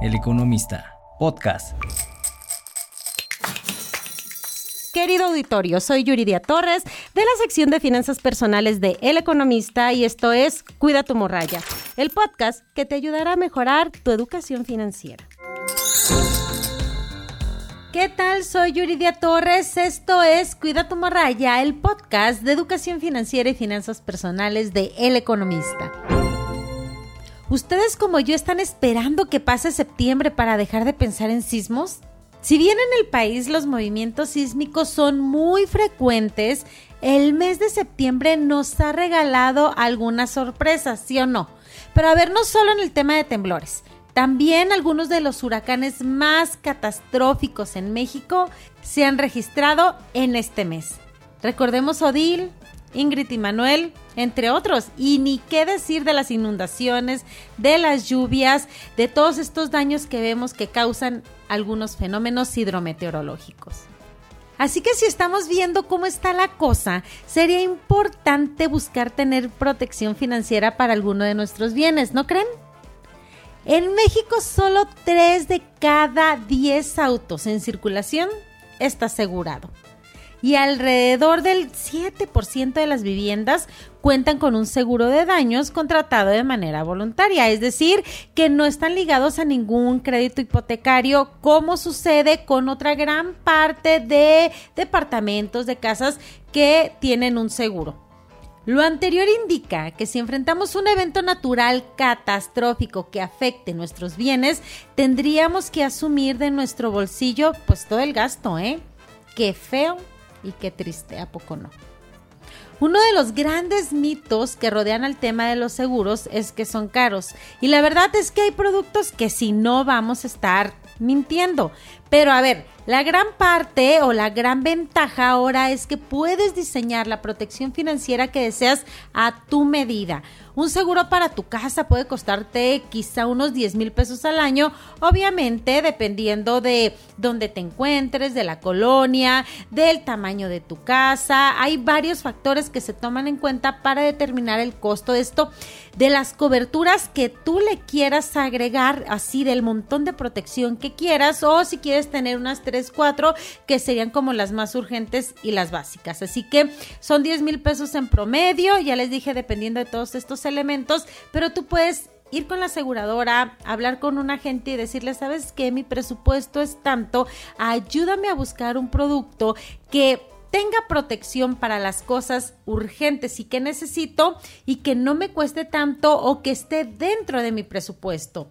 El Economista, podcast. Querido auditorio, soy Yuridia Torres de la sección de finanzas personales de El Economista y esto es Cuida tu morralla, el podcast que te ayudará a mejorar tu educación financiera. ¿Qué tal? Soy Yuridia Torres. Esto es Cuida tu morralla, el podcast de educación financiera y finanzas personales de El Economista. ¿Ustedes como yo están esperando que pase septiembre para dejar de pensar en sismos? Si bien en el país los movimientos sísmicos son muy frecuentes, el mes de septiembre nos ha regalado algunas sorpresas, ¿sí o no? Pero a ver, no solo en el tema de temblores, también algunos de los huracanes más catastróficos en México se han registrado en este mes. Recordemos Odil, Ingrid y Manuel, entre otros. Y ni qué decir de las inundaciones, de las lluvias, de todos estos daños que vemos que causan algunos fenómenos hidrometeorológicos. Así que si estamos viendo cómo está la cosa, sería importante buscar tener protección financiera para alguno de nuestros bienes, ¿no creen? En México solo 3 de cada 10 autos en circulación está asegurado y alrededor del 7% de las viviendas cuentan con un seguro de daños contratado de manera voluntaria, es decir, que no están ligados a ningún crédito hipotecario como sucede con otra gran parte de departamentos, de casas que tienen un seguro. Lo anterior indica que si enfrentamos un evento natural catastrófico que afecte nuestros bienes, tendríamos que asumir de nuestro bolsillo pues todo el gasto, ¿eh? Qué feo y qué triste, ¿a poco no? Uno de los grandes mitos que rodean al tema de los seguros es que son caros. Y la verdad es que hay productos que si no vamos a estar mintiendo. Pero a ver, la gran parte o la gran ventaja ahora es que puedes diseñar la protección financiera que deseas a tu medida. Un seguro para tu casa puede costarte quizá unos 10 mil pesos al año, obviamente dependiendo de dónde te encuentres, de la colonia, del tamaño de tu casa. Hay varios factores que se toman en cuenta para determinar el costo de esto, de las coberturas que tú le quieras agregar, así del montón de protección que quieras, o si quieres tener unas 3, 4, que serían como las más urgentes y las básicas. Así que son 10 mil pesos en promedio, ya les dije, dependiendo de todos estos elementos, pero tú puedes ir con la aseguradora, hablar con un agente y decirle, ¿sabes qué? Mi presupuesto es tanto, ayúdame a buscar un producto que tenga protección para las cosas urgentes y que necesito y que no me cueste tanto o que esté dentro de mi presupuesto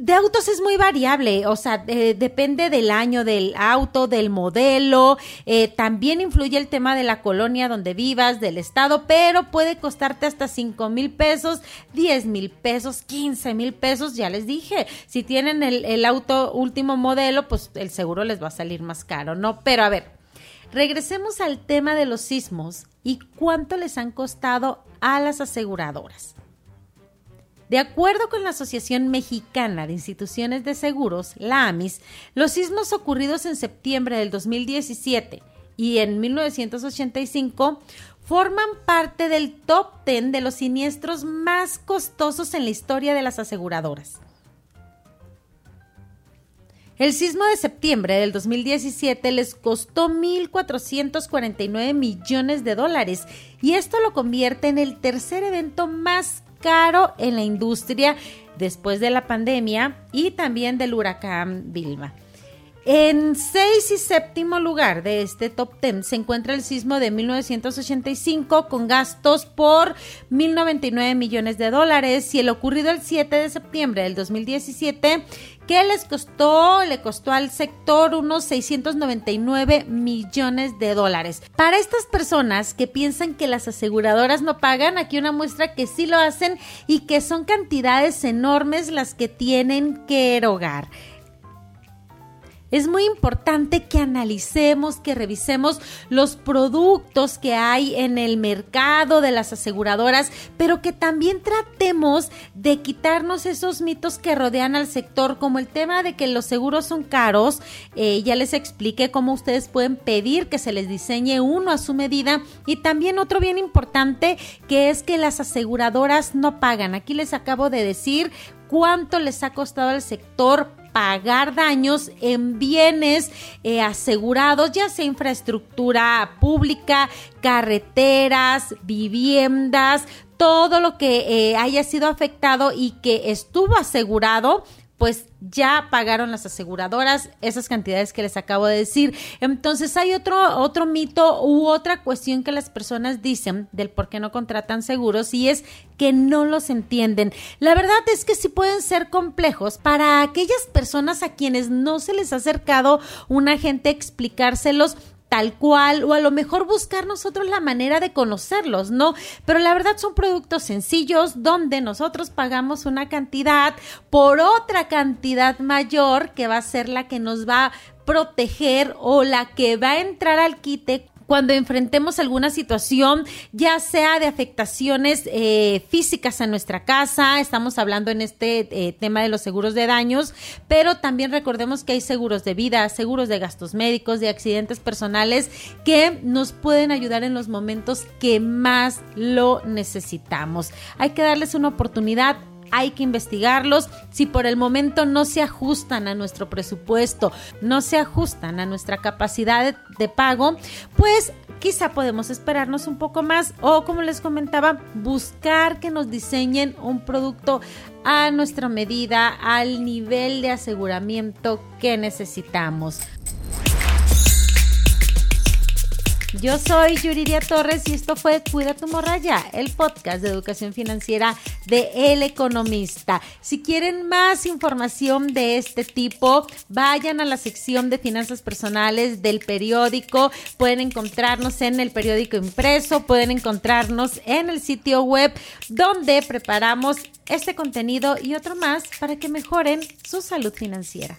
de autos es muy variable, o sea, depende del año del auto, del modelo, eh, también influye el tema de la colonia donde vivas, del estado, pero puede costarte hasta 5 mil pesos, 10 mil pesos, 15 mil pesos, ya les dije, si tienen el, el auto último modelo, pues el seguro les va a salir más caro, ¿no? Pero a ver, regresemos al tema de los sismos y cuánto les han costado a las aseguradoras. De acuerdo con la Asociación Mexicana de Instituciones de Seguros, la AMIS, los sismos ocurridos en septiembre del 2017 y en 1985 forman parte del top 10 de los siniestros más costosos en la historia de las aseguradoras. El sismo de septiembre del 2017 les costó 1.449 millones de dólares y esto lo convierte en el tercer evento más caro en la industria después de la pandemia y también del huracán Vilma. En seis y séptimo lugar de este top ten se encuentra el sismo de 1985 con gastos por 1.099 millones de dólares y el ocurrido el 7 de septiembre del 2017 que les costó, le costó al sector unos 699 millones de dólares. Para estas personas que piensan que las aseguradoras no pagan, aquí una muestra que sí lo hacen y que son cantidades enormes las que tienen que erogar. Es muy importante que analicemos, que revisemos los productos que hay en el mercado de las aseguradoras, pero que también tratemos de quitarnos esos mitos que rodean al sector, como el tema de que los seguros son caros. Eh, ya les expliqué cómo ustedes pueden pedir que se les diseñe uno a su medida. Y también otro bien importante que es que las aseguradoras no pagan. Aquí les acabo de decir cuánto les ha costado al sector pagar daños en bienes eh, asegurados, ya sea infraestructura pública, carreteras, viviendas, todo lo que eh, haya sido afectado y que estuvo asegurado pues ya pagaron las aseguradoras esas cantidades que les acabo de decir. Entonces hay otro, otro mito u otra cuestión que las personas dicen del por qué no contratan seguros y es que no los entienden. La verdad es que sí pueden ser complejos para aquellas personas a quienes no se les ha acercado un agente a explicárselos tal cual o a lo mejor buscar nosotros la manera de conocerlos, ¿no? Pero la verdad son productos sencillos donde nosotros pagamos una cantidad por otra cantidad mayor que va a ser la que nos va a proteger o la que va a entrar al quite cuando enfrentemos alguna situación, ya sea de afectaciones eh, físicas a nuestra casa, estamos hablando en este eh, tema de los seguros de daños, pero también recordemos que hay seguros de vida, seguros de gastos médicos, de accidentes personales que nos pueden ayudar en los momentos que más lo necesitamos. Hay que darles una oportunidad hay que investigarlos. Si por el momento no se ajustan a nuestro presupuesto, no se ajustan a nuestra capacidad de, pago, pues quizá podemos esperarnos un poco más o como les comentaba, buscar que nos diseñen un producto a nuestra medida, al nivel de aseguramiento que necesitamos. Yo soy Yuridia Torres y esto fue Cuida tu morraya, el podcast de educación financiera de El Economista. Si quieren más información de este tipo, vayan a la sección de finanzas personales del periódico. Pueden encontrarnos en el periódico impreso, pueden encontrarnos en el sitio web donde preparamos este contenido y otro más para que mejoren su salud financiera.